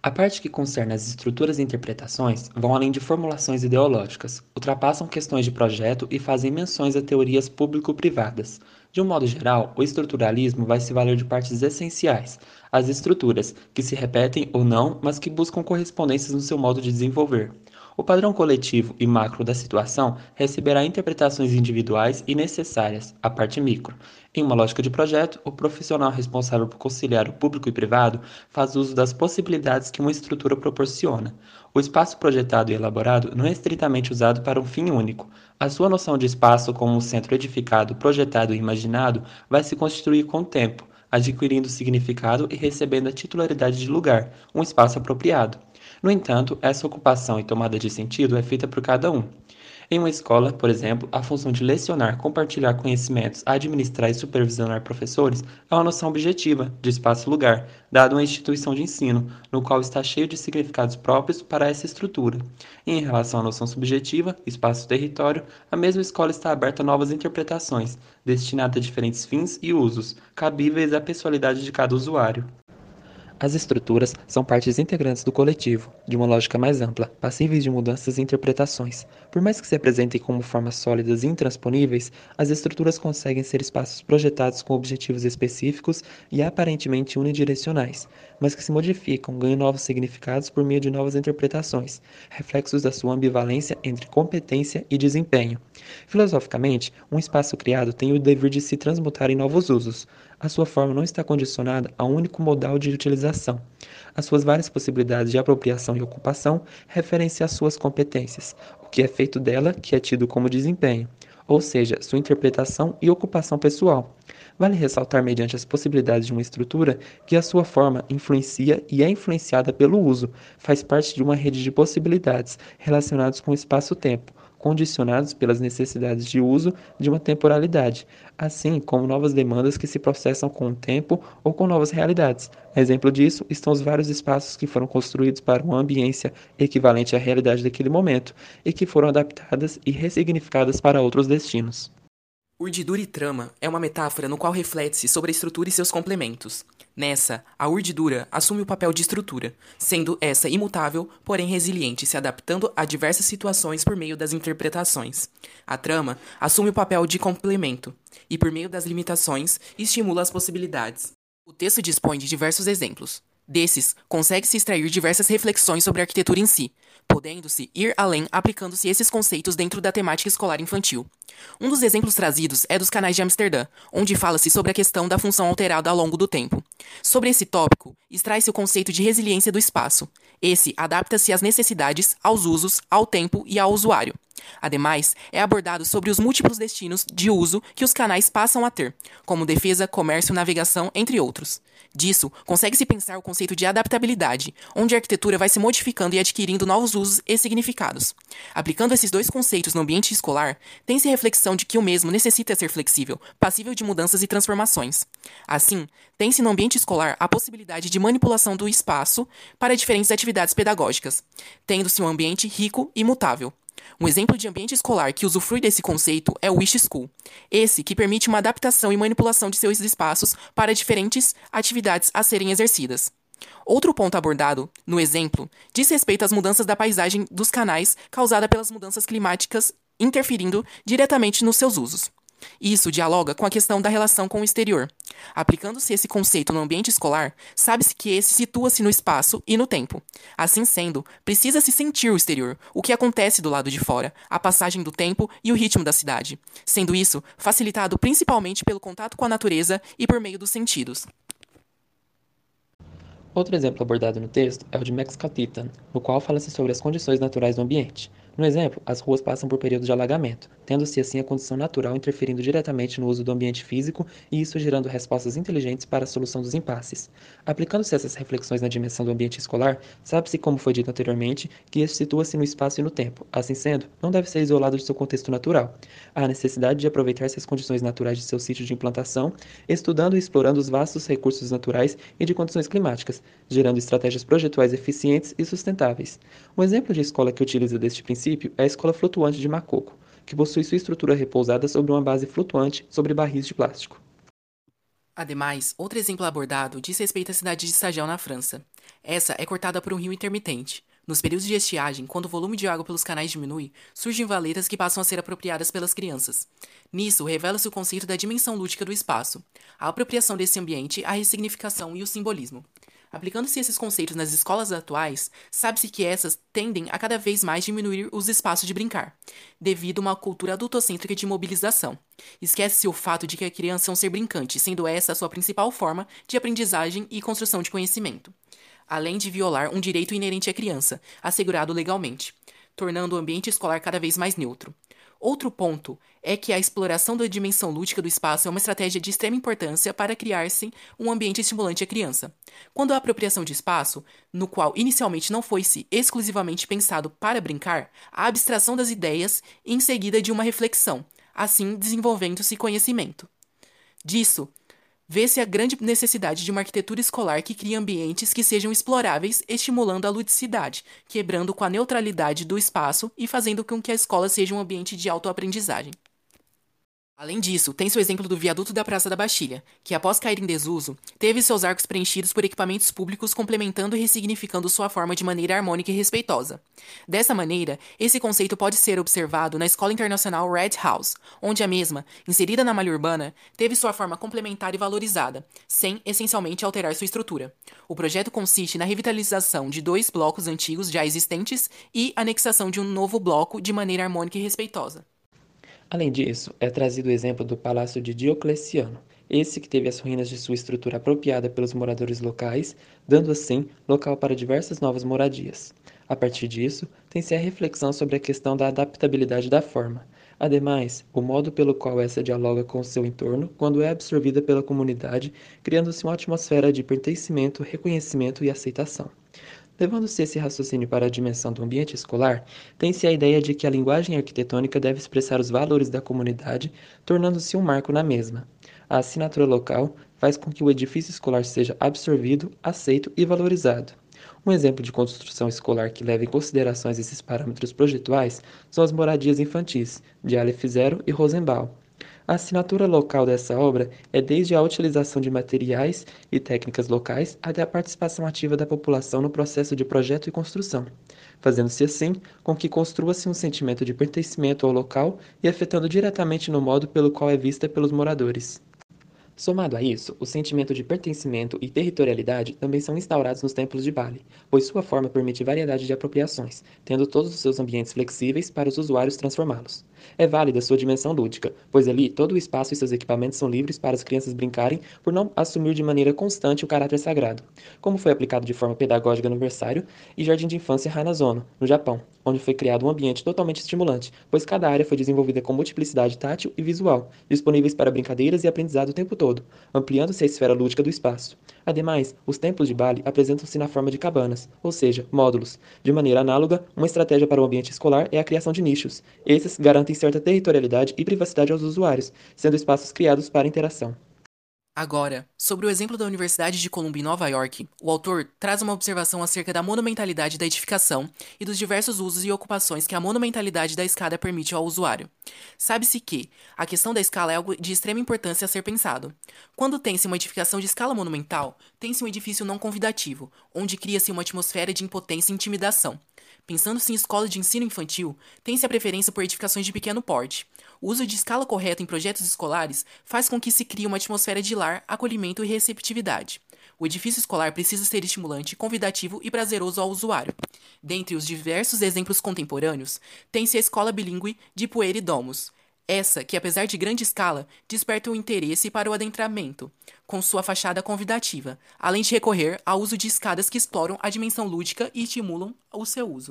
A parte que concerne as estruturas e interpretações vão além de formulações ideológicas, ultrapassam questões de projeto e fazem menções a teorias público-privadas. De um modo geral, o estruturalismo vai se valer de partes essenciais, as estruturas, que se repetem ou não, mas que buscam correspondências no seu modo de desenvolver. O padrão coletivo e macro da situação receberá interpretações individuais e necessárias, a parte micro. Em uma lógica de projeto, o profissional responsável por conciliar o público e privado faz uso das possibilidades que uma estrutura proporciona. O espaço projetado e elaborado não é estritamente usado para um fim único. A sua noção de espaço como um centro edificado, projetado e imaginado vai se constituir com o tempo, adquirindo significado e recebendo a titularidade de lugar, um espaço apropriado. No entanto, essa ocupação e tomada de sentido é feita por cada um. Em uma escola, por exemplo, a função de lecionar, compartilhar conhecimentos, administrar e supervisionar professores é uma noção objetiva de espaço-lugar, dado uma instituição de ensino, no qual está cheio de significados próprios para essa estrutura. E em relação à noção subjetiva, espaço-território, a mesma escola está aberta a novas interpretações, destinadas a diferentes fins e usos, cabíveis à pessoalidade de cada usuário. As estruturas são partes integrantes do coletivo, de uma lógica mais ampla, passíveis de mudanças e interpretações. Por mais que se apresentem como formas sólidas e intransponíveis, as estruturas conseguem ser espaços projetados com objetivos específicos e aparentemente unidirecionais, mas que se modificam, ganham novos significados por meio de novas interpretações, reflexos da sua ambivalência entre competência e desempenho. Filosoficamente, um espaço criado tem o dever de se transmutar em novos usos, a sua forma não está condicionada a um único modal de utilização. As suas várias possibilidades de apropriação e ocupação referem-se às suas competências, o que é feito dela que é tido como desempenho, ou seja, sua interpretação e ocupação pessoal. Vale ressaltar, mediante as possibilidades de uma estrutura, que a sua forma influencia e é influenciada pelo uso, faz parte de uma rede de possibilidades relacionadas com o espaço-tempo, condicionados pelas necessidades de uso de uma temporalidade, assim como novas demandas que se processam com o tempo ou com novas realidades. Exemplo disso estão os vários espaços que foram construídos para uma ambiência equivalente à realidade daquele momento e que foram adaptadas e ressignificadas para outros destinos. Urdidura e trama é uma metáfora no qual reflete-se sobre a estrutura e seus complementos. Nessa, a urdidura assume o papel de estrutura, sendo essa imutável, porém resiliente, se adaptando a diversas situações por meio das interpretações. A trama assume o papel de complemento, e por meio das limitações, estimula as possibilidades. O texto dispõe de diversos exemplos. Desses, consegue-se extrair diversas reflexões sobre a arquitetura em si, podendo-se ir além aplicando-se esses conceitos dentro da temática escolar infantil. Um dos exemplos trazidos é dos canais de Amsterdã, onde fala-se sobre a questão da função alterada ao longo do tempo. Sobre esse tópico, extrai-se o conceito de resiliência do espaço. Esse adapta-se às necessidades, aos usos, ao tempo e ao usuário. Ademais, é abordado sobre os múltiplos destinos de uso que os canais passam a ter, como defesa, comércio, navegação, entre outros. Disso, consegue-se pensar o conceito de adaptabilidade, onde a arquitetura vai se modificando e adquirindo novos usos e significados. Aplicando esses dois conceitos no ambiente escolar, tem-se reflexão de que o mesmo necessita ser flexível, passível de mudanças e transformações. Assim, tem-se no ambiente escolar a possibilidade de manipulação do espaço para diferentes atividades pedagógicas, tendo-se um ambiente rico e mutável. Um exemplo de ambiente escolar que usufrui desse conceito é o Wish School, esse que permite uma adaptação e manipulação de seus espaços para diferentes atividades a serem exercidas. Outro ponto abordado, no exemplo, diz respeito às mudanças da paisagem dos canais causada pelas mudanças climáticas interferindo diretamente nos seus usos. Isso dialoga com a questão da relação com o exterior. Aplicando-se esse conceito no ambiente escolar, sabe-se que esse situa-se no espaço e no tempo. Assim sendo, precisa-se sentir o exterior, o que acontece do lado de fora, a passagem do tempo e o ritmo da cidade, sendo isso facilitado principalmente pelo contato com a natureza e por meio dos sentidos. Outro exemplo abordado no texto é o de Max Catitan, no qual fala-se sobre as condições naturais do ambiente. No exemplo, as ruas passam por períodos de alagamento, tendo-se assim a condição natural interferindo diretamente no uso do ambiente físico e isso gerando respostas inteligentes para a solução dos impasses. Aplicando-se essas reflexões na dimensão do ambiente escolar, sabe-se, como foi dito anteriormente, que este situa-se no espaço e no tempo. Assim sendo, não deve ser isolado de seu contexto natural. Há necessidade de aproveitar-se as condições naturais de seu sítio de implantação, estudando e explorando os vastos recursos naturais e de condições climáticas, gerando estratégias projetuais eficientes e sustentáveis. Um exemplo de escola que utiliza deste princípio princípio é a escola flutuante de Macoco, que possui sua estrutura repousada sobre uma base flutuante sobre barris de plástico. Ademais, outro exemplo abordado diz respeito à cidade de Stagião, na França. Essa é cortada por um rio intermitente. Nos períodos de estiagem, quando o volume de água pelos canais diminui, surgem valetas que passam a ser apropriadas pelas crianças. Nisso, revela-se o conceito da dimensão lúdica do espaço, a apropriação desse ambiente, a ressignificação e o simbolismo. Aplicando-se esses conceitos nas escolas atuais, sabe-se que essas tendem a cada vez mais diminuir os espaços de brincar, devido a uma cultura adultocêntrica de mobilização. Esquece-se o fato de que a criança é um ser brincante, sendo essa a sua principal forma de aprendizagem e construção de conhecimento, além de violar um direito inerente à criança, assegurado legalmente, tornando o ambiente escolar cada vez mais neutro. Outro ponto é que a exploração da dimensão lúdica do espaço é uma estratégia de extrema importância para criar-se um ambiente estimulante à criança. Quando a apropriação de espaço, no qual inicialmente não foi-se exclusivamente pensado para brincar, a abstração das ideias em seguida de uma reflexão, assim desenvolvendo-se conhecimento. Disso, vê-se a grande necessidade de uma arquitetura escolar que crie ambientes que sejam exploráveis, estimulando a ludicidade, quebrando com a neutralidade do espaço e fazendo com que a escola seja um ambiente de autoaprendizagem. Além disso, tem-se o exemplo do viaduto da Praça da Bastilha, que após cair em desuso, teve seus arcos preenchidos por equipamentos públicos complementando e ressignificando sua forma de maneira harmônica e respeitosa. Dessa maneira, esse conceito pode ser observado na Escola Internacional Red House, onde a mesma, inserida na malha urbana, teve sua forma complementar e valorizada, sem essencialmente alterar sua estrutura. O projeto consiste na revitalização de dois blocos antigos já existentes e anexação de um novo bloco de maneira harmônica e respeitosa. Além disso, é trazido o exemplo do Palácio de Diocleciano, esse que teve as ruínas de sua estrutura apropriada pelos moradores locais, dando assim local para diversas novas moradias. A partir disso, tem-se a reflexão sobre a questão da adaptabilidade da forma. Ademais, o modo pelo qual essa dialoga com o seu entorno quando é absorvida pela comunidade, criando-se uma atmosfera de pertencimento, reconhecimento e aceitação. Levando-se esse raciocínio para a dimensão do ambiente escolar, tem-se a ideia de que a linguagem arquitetônica deve expressar os valores da comunidade, tornando-se um marco na mesma. A assinatura local faz com que o edifício escolar seja absorvido, aceito e valorizado. Um exemplo de construção escolar que leva em consideração esses parâmetros projetuais são as moradias infantis, de Aleph Zero e Rosenbaum. A assinatura local dessa obra é desde a utilização de materiais e técnicas locais até a participação ativa da população no processo de projeto e construção, fazendo-se assim com que construa-se um sentimento de pertencimento ao local e afetando diretamente no modo pelo qual é vista pelos moradores. Somado a isso, o sentimento de pertencimento e territorialidade também são instaurados nos templos de Bali, pois sua forma permite variedade de apropriações, tendo todos os seus ambientes flexíveis para os usuários transformá-los. É válida sua dimensão lúdica, pois ali todo o espaço e seus equipamentos são livres para as crianças brincarem por não assumir de maneira constante o caráter sagrado, como foi aplicado de forma pedagógica no Versário e Jardim de Infância Hanazono, no Japão, onde foi criado um ambiente totalmente estimulante, pois cada área foi desenvolvida com multiplicidade tátil e visual, disponíveis para brincadeiras e aprendizado o tempo todo, ampliando-se a esfera lúdica do espaço. Ademais, os templos de Bali apresentam-se na forma de cabanas, ou seja, módulos. De maneira análoga, uma estratégia para o ambiente escolar é a criação de nichos. Esses garantem certa territorialidade e privacidade aos usuários, sendo espaços criados para interação. Agora, sobre o exemplo da Universidade de Columbia em Nova York, o autor traz uma observação acerca da monumentalidade da edificação e dos diversos usos e ocupações que a monumentalidade da escada permite ao usuário. Sabe-se que a questão da escala é algo de extrema importância a ser pensado. Quando tem-se uma edificação de escala monumental, tem-se um edifício não convidativo, onde cria-se uma atmosfera de impotência e intimidação. Pensando-se em escola de ensino infantil, tem-se a preferência por edificações de pequeno porte. O uso de escala correta em projetos escolares faz com que se crie uma atmosfera de lar, acolhimento e receptividade. O edifício escolar precisa ser estimulante, convidativo e prazeroso ao usuário. Dentre os diversos exemplos contemporâneos, tem-se a escola bilíngue de Pueri Domus, essa que, apesar de grande escala, desperta o interesse para o adentramento, com sua fachada convidativa, além de recorrer ao uso de escadas que exploram a dimensão lúdica e estimulam o seu uso.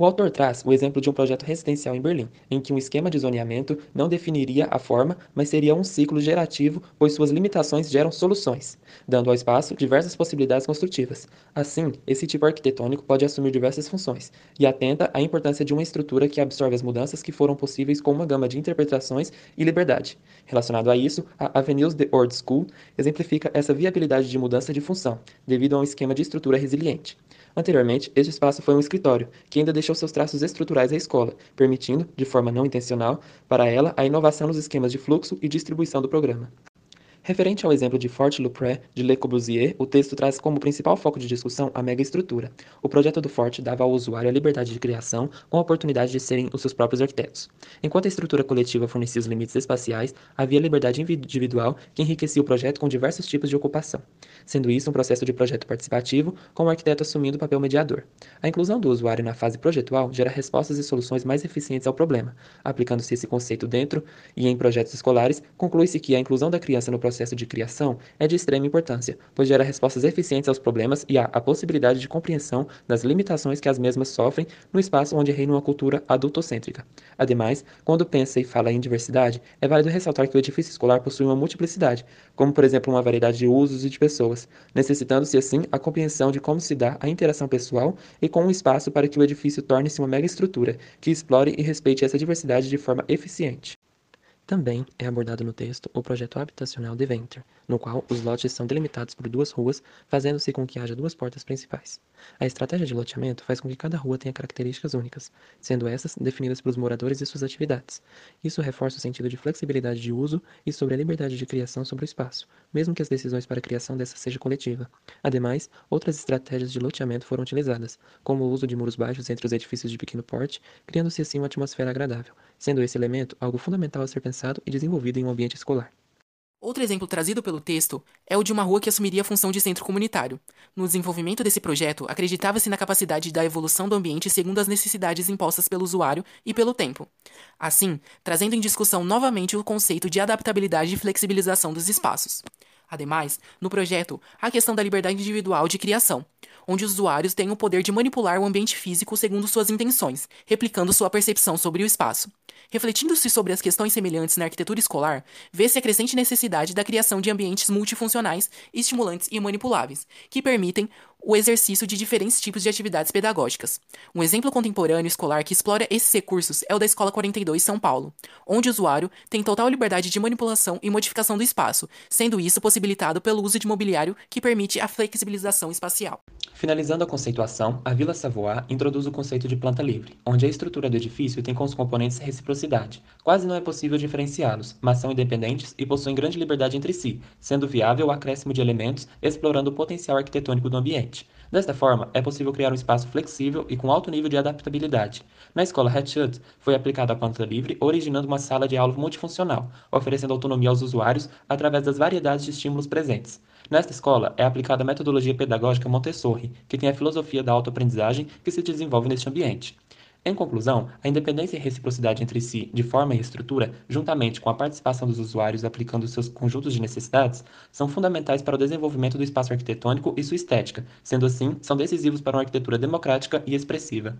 O autor traz o exemplo de um projeto residencial em Berlim, em que um esquema de zoneamento não definiria a forma, mas seria um ciclo gerativo, pois suas limitações geram soluções, dando ao espaço diversas possibilidades construtivas. Assim, esse tipo arquitetônico pode assumir diversas funções, e atenta à importância de uma estrutura que absorve as mudanças que foram possíveis com uma gama de interpretações e liberdade. Relacionado a isso, a Avenues de Old School exemplifica essa viabilidade de mudança de função, devido a um esquema de estrutura resiliente. Anteriormente, este espaço foi um escritório, que ainda deixou seus traços estruturais à escola, permitindo, de forma não intencional, para ela a inovação nos esquemas de fluxo e distribuição do programa. Referente ao exemplo de Fort-Lupré de Le Corbusier, o texto traz como principal foco de discussão a megaestrutura. O projeto do Fort dava ao usuário a liberdade de criação com a oportunidade de serem os seus próprios arquitetos. Enquanto a estrutura coletiva fornecia os limites espaciais, havia liberdade individual que enriquecia o projeto com diversos tipos de ocupação, sendo isso um processo de projeto participativo, com o arquiteto assumindo o papel mediador. A inclusão do usuário na fase projetual gera respostas e soluções mais eficientes ao problema. Aplicando-se esse conceito dentro e em projetos escolares, conclui-se que a inclusão da criança no processo processo de criação é de extrema importância, pois gera respostas eficientes aos problemas e há a possibilidade de compreensão das limitações que as mesmas sofrem no espaço onde reina uma cultura adultocêntrica. Ademais, quando pensa e fala em diversidade, é válido ressaltar que o edifício escolar possui uma multiplicidade, como por exemplo uma variedade de usos e de pessoas, necessitando-se assim a compreensão de como se dá a interação pessoal e com um espaço para que o edifício torne-se uma mega estrutura que explore e respeite essa diversidade de forma eficiente. Também é abordado no texto o projeto habitacional de Venter, no qual os lotes são delimitados por duas ruas, fazendo-se com que haja duas portas principais. A estratégia de loteamento faz com que cada rua tenha características únicas, sendo essas definidas pelos moradores e suas atividades. Isso reforça o sentido de flexibilidade de uso e sobre a liberdade de criação sobre o espaço, mesmo que as decisões para a criação dessa seja coletiva. Ademais, outras estratégias de loteamento foram utilizadas, como o uso de muros baixos entre os edifícios de pequeno porte, criando-se assim uma atmosfera agradável, sendo esse elemento algo fundamental a ser pensado e desenvolvido em um ambiente escolar. Outro exemplo trazido pelo texto é o de uma rua que assumiria a função de centro comunitário. No desenvolvimento desse projeto, acreditava-se na capacidade da evolução do ambiente segundo as necessidades impostas pelo usuário e pelo tempo. Assim, trazendo em discussão novamente o conceito de adaptabilidade e flexibilização dos espaços. Ademais, no projeto, a questão da liberdade individual de criação, onde os usuários têm o poder de manipular o ambiente físico segundo suas intenções, replicando sua percepção sobre o espaço. Refletindo-se sobre as questões semelhantes na arquitetura escolar, vê-se a crescente necessidade da criação de ambientes multifuncionais, estimulantes e manipuláveis, que permitem o exercício de diferentes tipos de atividades pedagógicas. Um exemplo contemporâneo escolar que explora esses recursos é o da Escola 42 São Paulo, onde o usuário tem total liberdade de manipulação e modificação do espaço, sendo isso possibilitado pelo uso de mobiliário que permite a flexibilização espacial. Finalizando a conceituação, a Vila Savoie introduz o conceito de planta livre, onde a estrutura do edifício tem como componentes reciprocidade. Quase não é possível diferenciá-los, mas são independentes e possuem grande liberdade entre si, sendo viável o acréscimo de elementos explorando o potencial arquitetônico do ambiente. Desta forma, é possível criar um espaço flexível e com alto nível de adaptabilidade. Na escola Hatchut, foi aplicada a planta livre, originando uma sala de aula multifuncional, oferecendo autonomia aos usuários através das variedades de estímulos presentes. Nesta escola é aplicada a metodologia pedagógica Montessori, que tem a filosofia da autoaprendizagem que se desenvolve neste ambiente. Em conclusão, a independência e reciprocidade entre si, de forma e estrutura, juntamente com a participação dos usuários aplicando seus conjuntos de necessidades, são fundamentais para o desenvolvimento do espaço arquitetônico e sua estética, sendo assim, são decisivos para uma arquitetura democrática e expressiva.